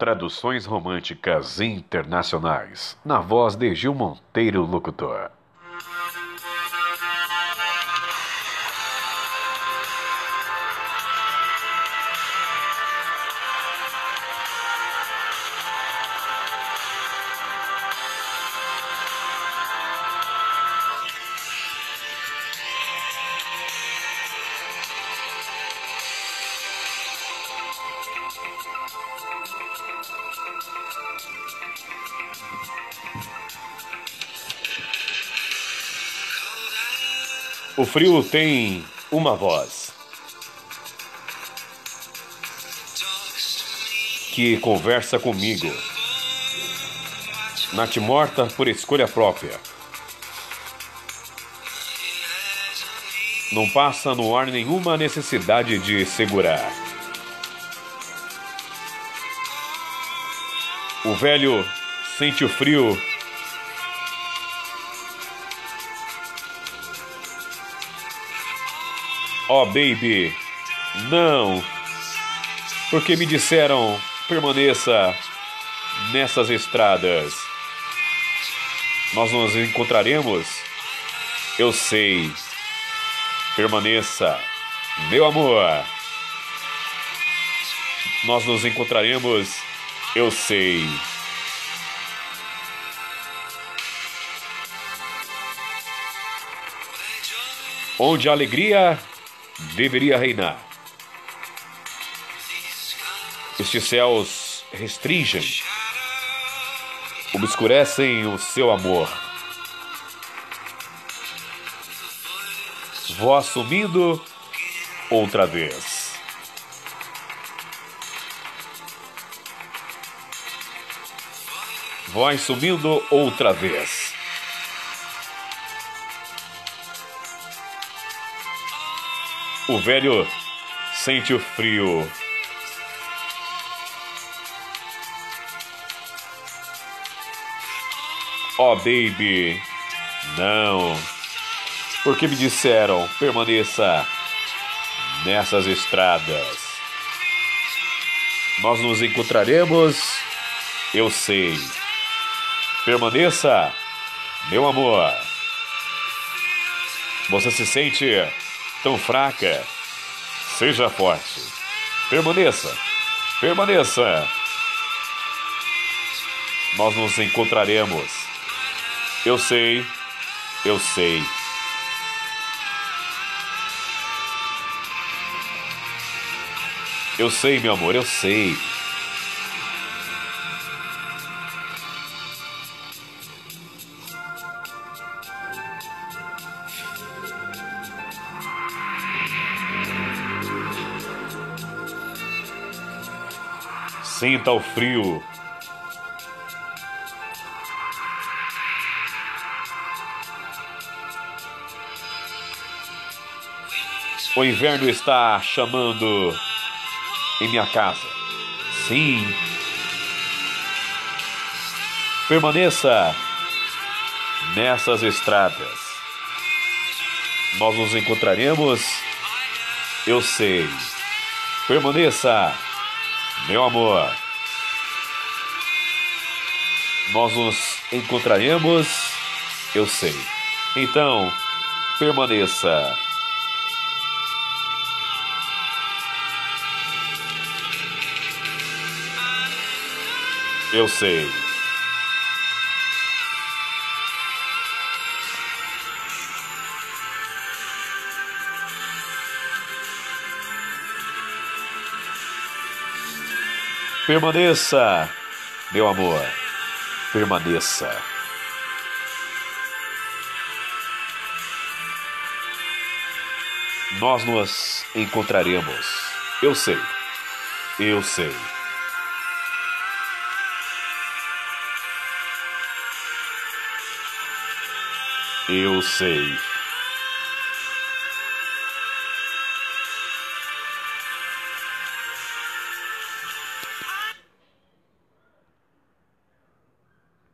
Traduções românticas internacionais, na voz de Gil Monteiro Locutor. O frio tem uma voz que conversa comigo. Nath morta por escolha própria. Não passa no ar nenhuma necessidade de segurar. O velho sente o frio Oh, baby, não. Porque me disseram permaneça nessas estradas. Nós nos encontraremos? Eu sei. Permaneça, meu amor. Nós nos encontraremos? Eu sei. Onde a alegria deveria reinar. Estes céus restringem, obscurecem o seu amor. Vou assumindo outra vez. Vou assumindo outra vez. O velho sente o frio. Oh, baby, não. Porque me disseram permaneça nessas estradas. Nós nos encontraremos, eu sei. Permaneça, meu amor. Você se sente tão fraca. Seja forte. Permaneça. Permaneça. Nós nos encontraremos. Eu sei. Eu sei. Eu sei, meu amor, eu sei. Sinta o frio. O inverno está chamando em minha casa. Sim. Permaneça nessas estradas. Nós nos encontraremos. Eu sei. Permaneça meu amor, nós nos encontraremos, eu sei. Então, permaneça. Eu sei. Permaneça, meu amor, permaneça. Nós nos encontraremos. Eu sei. Eu sei. Eu sei.